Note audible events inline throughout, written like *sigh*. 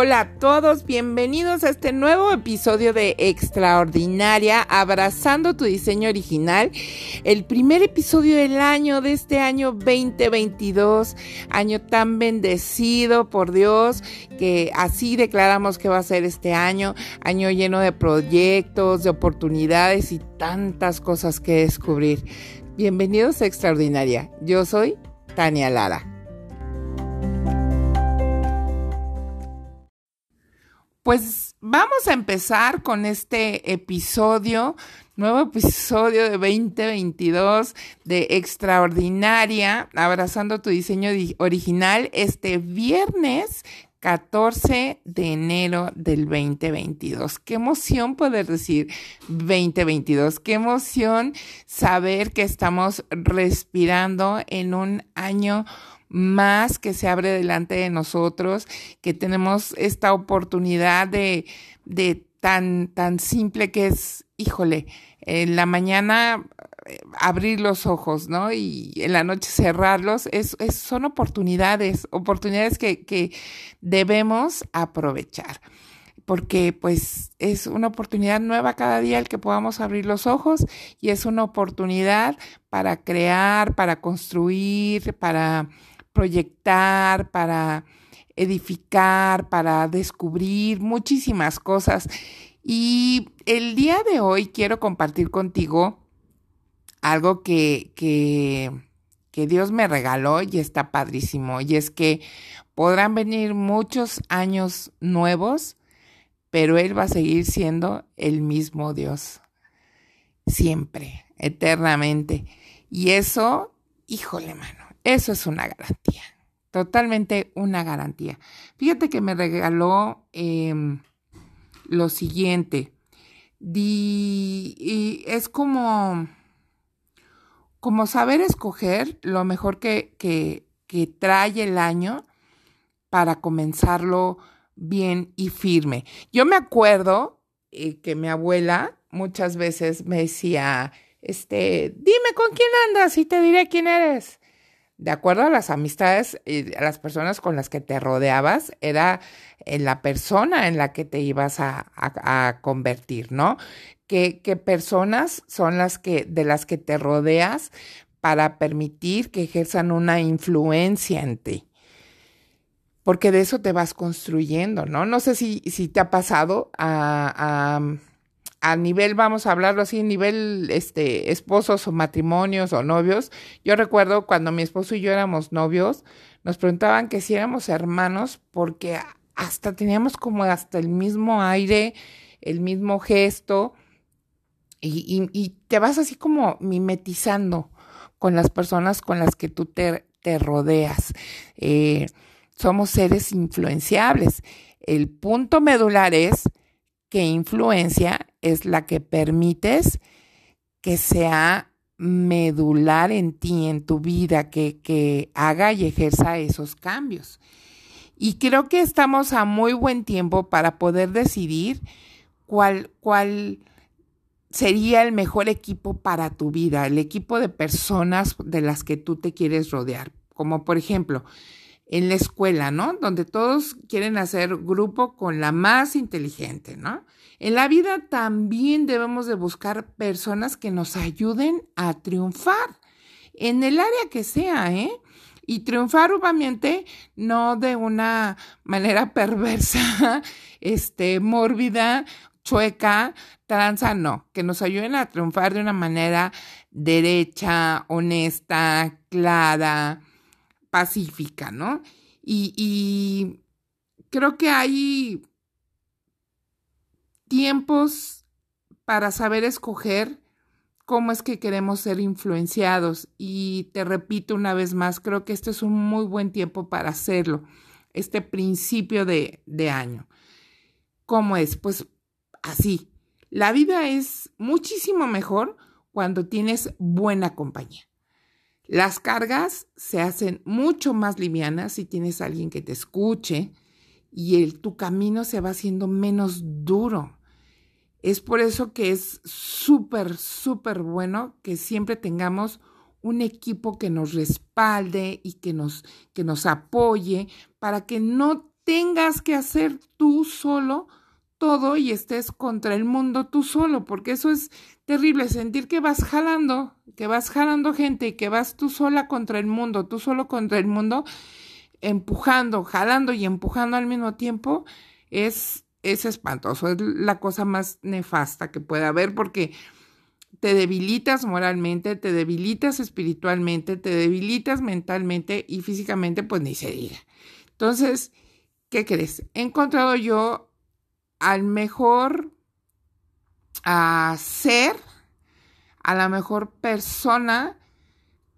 Hola a todos, bienvenidos a este nuevo episodio de Extraordinaria, abrazando tu diseño original, el primer episodio del año, de este año 2022, año tan bendecido por Dios, que así declaramos que va a ser este año, año lleno de proyectos, de oportunidades y tantas cosas que descubrir. Bienvenidos a Extraordinaria, yo soy Tania Lara. Pues vamos a empezar con este episodio, nuevo episodio de 2022 de Extraordinaria, abrazando tu diseño original este viernes 14 de enero del 2022. Qué emoción poder decir 2022. Qué emoción saber que estamos respirando en un año más que se abre delante de nosotros, que tenemos esta oportunidad de, de tan, tan simple que es, híjole, en la mañana eh, abrir los ojos, ¿no? Y en la noche cerrarlos, es, son oportunidades, oportunidades que, que debemos aprovechar porque pues es una oportunidad nueva cada día el que podamos abrir los ojos y es una oportunidad para crear, para construir, para proyectar, para edificar, para descubrir muchísimas cosas. Y el día de hoy quiero compartir contigo algo que, que, que Dios me regaló y está padrísimo. Y es que podrán venir muchos años nuevos, pero Él va a seguir siendo el mismo Dios. Siempre, eternamente. Y eso, híjole, mano eso es una garantía, totalmente una garantía. Fíjate que me regaló em, lo siguiente. y es como, como saber escoger lo mejor que, que, trae el año para comenzarlo bien y firme. Yo me acuerdo eh, que mi abuela muchas veces me decía, este, dime con quién andas y te diré quién eres de acuerdo a las amistades y a las personas con las que te rodeabas, era en la persona en la que te ibas a, convertir, ¿no? ¿Qué, ¿Qué, personas son las que, de las que te rodeas para permitir que ejerzan una influencia en ti? Porque de eso te vas construyendo, ¿no? No sé si, si te ha pasado a a nivel, vamos a hablarlo así, nivel este, esposos o matrimonios o novios. Yo recuerdo cuando mi esposo y yo éramos novios, nos preguntaban que si éramos hermanos porque hasta teníamos como hasta el mismo aire, el mismo gesto y, y, te vas así como mimetizando con las personas con las que tú te, te rodeas. Eh, somos seres influenciables. El punto medular es que influencia es la que permites que sea medular en ti, en tu vida, que, que haga y ejerza esos cambios. Y creo que estamos a muy buen tiempo para poder decidir cuál, cuál sería el mejor equipo para tu vida, el equipo de personas de las que tú te quieres rodear. Como por ejemplo, en la escuela, ¿no? Donde todos quieren hacer grupo con la más inteligente, ¿no? En la vida también debemos de buscar personas que nos ayuden a triunfar en el área que sea, ¿eh? Y triunfar obviamente no de una manera *laughs* perversa, este, mórbida, chueca, tranza, no, que nos ayuden a triunfar de una manera derecha, honesta, clara, pacífica, ¿no? Y, creo que hay tiempos para saber escoger cómo es que queremos ser influenciados. Y te repito una vez más, creo que este es un muy buen tiempo para hacerlo, este principio de, de año. ¿Cómo es? Pues así. La vida es muchísimo mejor cuando tienes buena compañía. Las cargas se hacen mucho más livianas si tienes a alguien que te escuche y el, tu camino se va haciendo menos duro. Es por eso que es súper, súper bueno que siempre tengamos un equipo que nos respalde y que nos, que nos apoye para que no tengas que hacer tú solo todo y estés contra el mundo tú solo, porque eso es terrible, sentir que vas jalando, que vas jalando gente y que vas tú sola contra el mundo, tú solo contra el mundo, empujando, jalando y empujando al mismo tiempo, es, es espantoso, es la cosa más nefasta que puede haber, porque te debilitas moralmente, te debilitas espiritualmente, te debilitas mentalmente y físicamente, pues ni se diga. Entonces, ¿qué crees? He encontrado yo al mejor a ser, a la mejor persona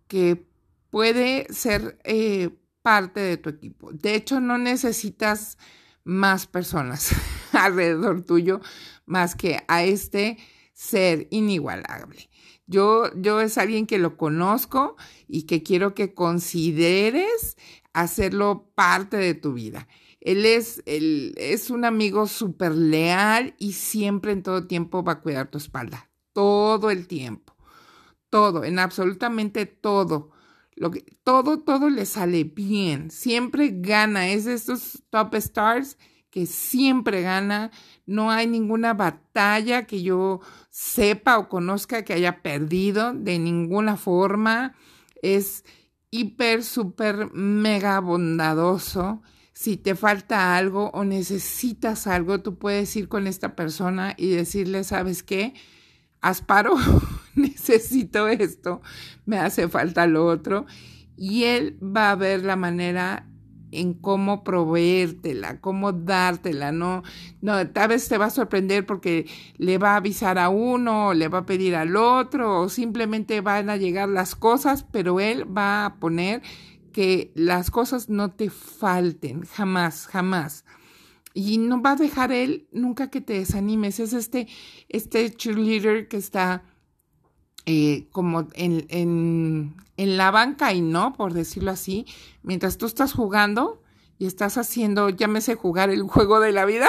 que puede ser eh, parte de tu equipo. De hecho, no necesitas más personas *laughs* alrededor tuyo más que a este ser inigualable. Yo, yo es alguien que lo conozco y que quiero que consideres hacerlo parte de tu vida. Él es, él es un amigo súper leal y siempre en todo tiempo va a cuidar tu espalda. Todo el tiempo. Todo, en absolutamente todo. Lo que, todo, todo le sale bien. Siempre gana. Es de estos top stars que siempre gana. No hay ninguna batalla que yo sepa o conozca que haya perdido de ninguna forma. Es hiper, súper, mega bondadoso si te falta algo o necesitas algo, tú puedes ir con esta persona y decirle, ¿sabes qué? Asparo, *laughs* necesito esto, me hace falta lo otro. Y él va a ver la manera en cómo proveértela, cómo dártela, no, no, tal vez te va a sorprender porque le va a avisar a uno, o le va a pedir al otro, o simplemente van a llegar las cosas, pero él va a poner que las cosas no te falten, jamás, jamás. Y no va a dejar él nunca que te desanimes. Es este, este cheerleader que está eh, como en, en, en la banca y no, por decirlo así, mientras tú estás jugando y estás haciendo, llámese jugar el juego de la vida.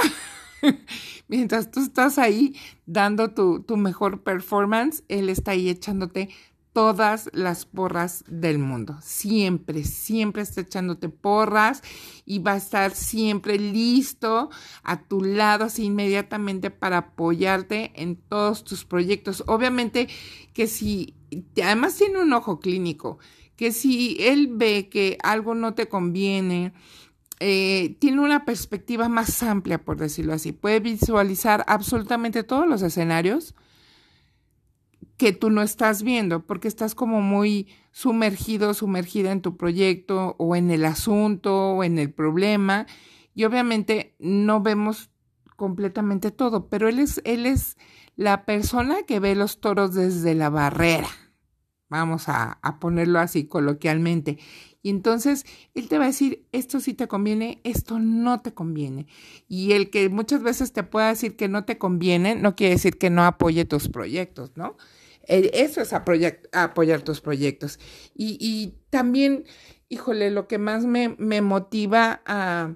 *laughs* mientras tú estás ahí dando tu, tu mejor performance, él está ahí echándote todas las porras del mundo. Siempre, siempre está echándote porras y va a estar siempre listo a tu lado así inmediatamente para apoyarte en todos tus proyectos. Obviamente que si, además tiene un ojo clínico, que si él ve que algo no te conviene, eh, tiene una perspectiva más amplia, por decirlo así. Puede visualizar absolutamente todos los escenarios que tú no estás viendo porque estás como muy sumergido, sumergida en tu proyecto o en el asunto o en el problema y obviamente no vemos completamente todo, pero él es, él es la persona que ve los toros desde la barrera, vamos a, a ponerlo así coloquialmente. Y entonces él te va a decir, esto sí te conviene, esto no te conviene. Y el que muchas veces te pueda decir que no te conviene, no quiere decir que no apoye tus proyectos, ¿no? Eso es apoyar, tus proyectos. Y, también, híjole, lo que más me, motiva a,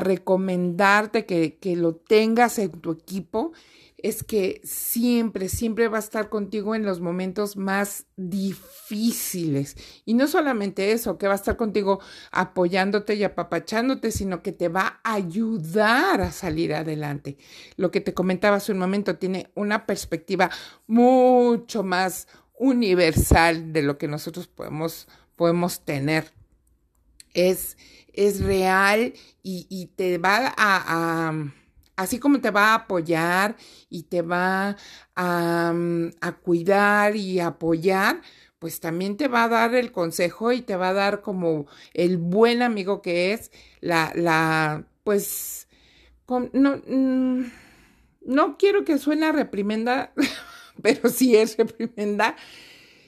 recomendarte que, que lo tengas en tu equipo es que siempre, siempre va a estar contigo en los momentos más difíciles. Y no solamente eso, que va a estar contigo apoyándote y apapachándote, sino que te va a ayudar a salir adelante. Lo que te comentaba hace un momento tiene una perspectiva mucho más universal de lo que nosotros podemos, podemos tener. Es, es real y, te va a así como te va a apoyar y te va mm, a, cuidar y apoyar, pues también te va a dar el consejo y te va a dar como el buen amigo que es, la, la, pues, no, mm, no quiero que suene a reprimenda, *laughs* pero sí es reprimenda.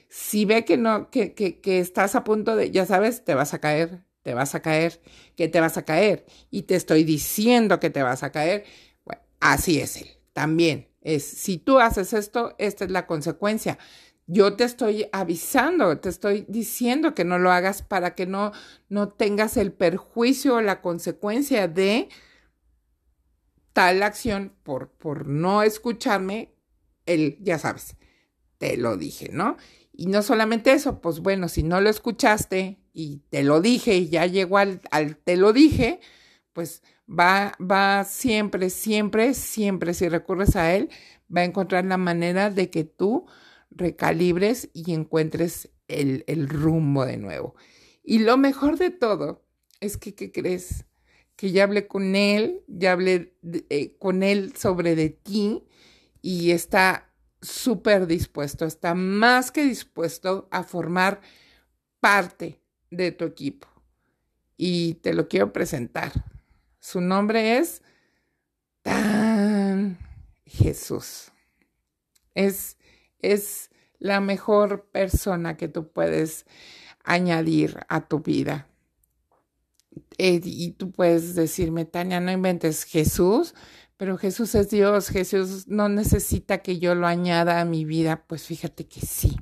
Si ve que no, que, que, que estás a punto de, ya sabes, te vas a caer, te vas a caer, que te vas a caer y te estoy diciendo que te vas a caer. Así es él. También es, si tú haces esto, esta es la consecuencia. Yo te estoy avisando, te estoy diciendo que no lo hagas para que no, no tengas el perjuicio o la consecuencia de tal acción por, por no escucharme. Él, ya sabes, te lo dije, ¿no? Y no solamente eso, pues bueno, si no lo escuchaste y te lo dije y ya llegó al, te lo dije, pues va, va siempre, siempre, siempre, si recurres a Él, va a encontrar la manera de que tú recalibres y encuentres el, el rumbo de nuevo. Y lo mejor de todo es que, ¿qué crees? Que ya hablé con Él, ya hablé eh, con Él sobre de ti y está súper dispuesto, está más que dispuesto a formar parte de tu equipo. Y te lo quiero presentar. Su nombre es Tan Jesús. Es, es la mejor persona que tú puedes añadir a tu vida. Eh, y tú puedes decirme, Tania, no inventes Jesús, pero Jesús es Dios, Jesús no necesita que yo lo añada a mi vida. Pues fíjate que sí.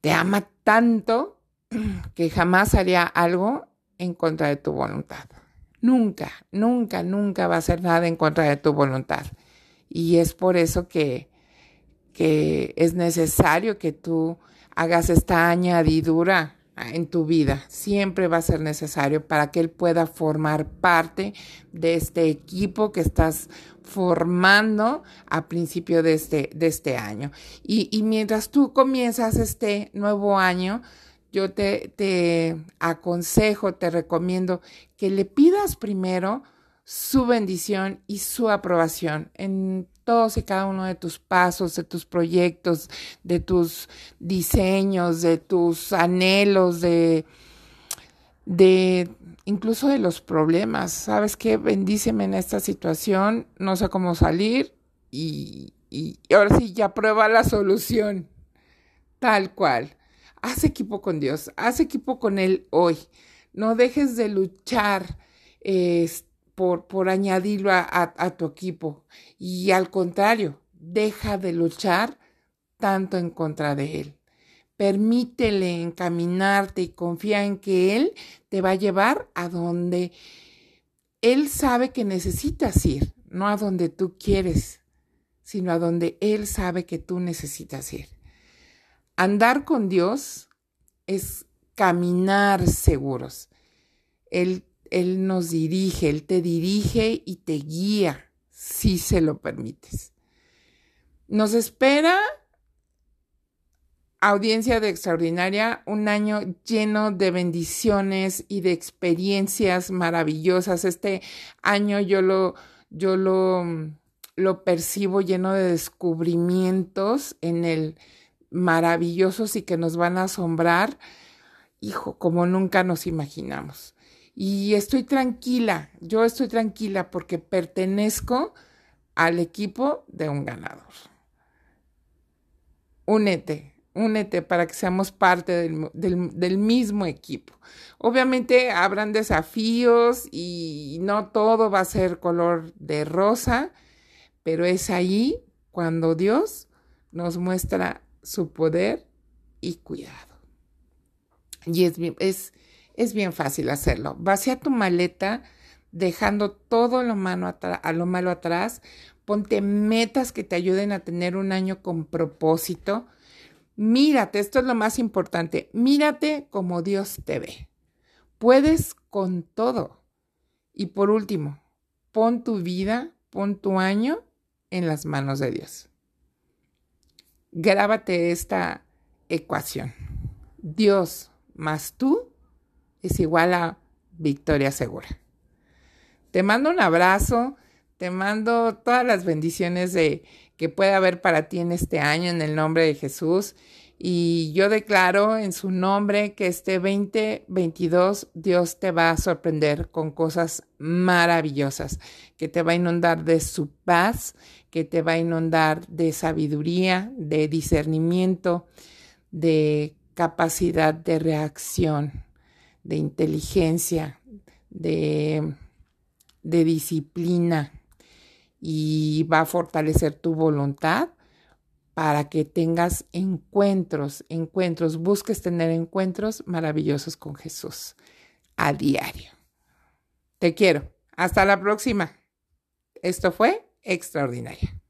Te ama tanto *clears throat* que jamás haría algo en contra de tu voluntad. Nunca, nunca, nunca va a hacer nada en contra de tu voluntad. Y es por eso que, que es necesario que tú hagas esta añadidura en tu vida. Siempre va a ser necesario para que Él pueda formar parte de este equipo que estás formando a principio de este, de este año. Y, y mientras tú comienzas este nuevo año, yo te, te aconsejo, te recomiendo que le pidas primero su bendición y su aprobación en todos y cada uno de tus pasos, de tus proyectos, de tus diseños, de tus anhelos, de, de incluso de los problemas. ¿Sabes qué? Bendíceme en esta situación, no sé cómo salir y, y ahora sí ya prueba la solución. Tal cual. Haz equipo con Dios, haz equipo con Él hoy. No dejes de luchar. Este, por, por añadirlo a, tu equipo. Y al contrario, deja de luchar tanto en contra de él. Permítele encaminarte y confía en que él te va a llevar a donde él sabe que necesitas ir, no a donde tú quieres, sino a donde él sabe que tú necesitas ir. Andar con Dios es caminar seguros. Él él nos dirige, Él te dirige y te guía, si se lo permites. Nos espera, audiencia de extraordinaria, un año lleno de bendiciones y de experiencias maravillosas. Este año yo lo, yo lo, lo percibo lleno de descubrimientos en el maravillosos y que nos van a asombrar, hijo, como nunca nos imaginamos. Y estoy tranquila, yo estoy tranquila porque pertenezco al equipo de un ganador. Únete, únete para que seamos parte del, mismo equipo. Obviamente habrán desafíos y no todo va a ser color de rosa, pero es ahí cuando Dios nos muestra su poder y cuidado. Y es, es es bien fácil hacerlo. Vacía tu maleta dejando todo lo, a lo malo atrás. Ponte metas que te ayuden a tener un año con propósito. Mírate, esto es lo más importante. Mírate como Dios te ve. Puedes con todo. Y por último, pon tu vida, pon tu año en las manos de Dios. Grábate esta ecuación. Dios más tú es igual a victoria segura. Te mando un abrazo, te mando todas las bendiciones de, que pueda haber para ti en este año en el nombre de Jesús. Y yo declaro en su nombre que este 2022 Dios te va a sorprender con cosas maravillosas, que te va a inundar de su paz, que te va a inundar de sabiduría, de discernimiento, de capacidad de reacción de inteligencia, de, de disciplina y va a fortalecer tu voluntad para que tengas encuentros, encuentros, busques tener encuentros maravillosos con Jesús a diario. Te quiero. Hasta la próxima. Esto fue extraordinaria.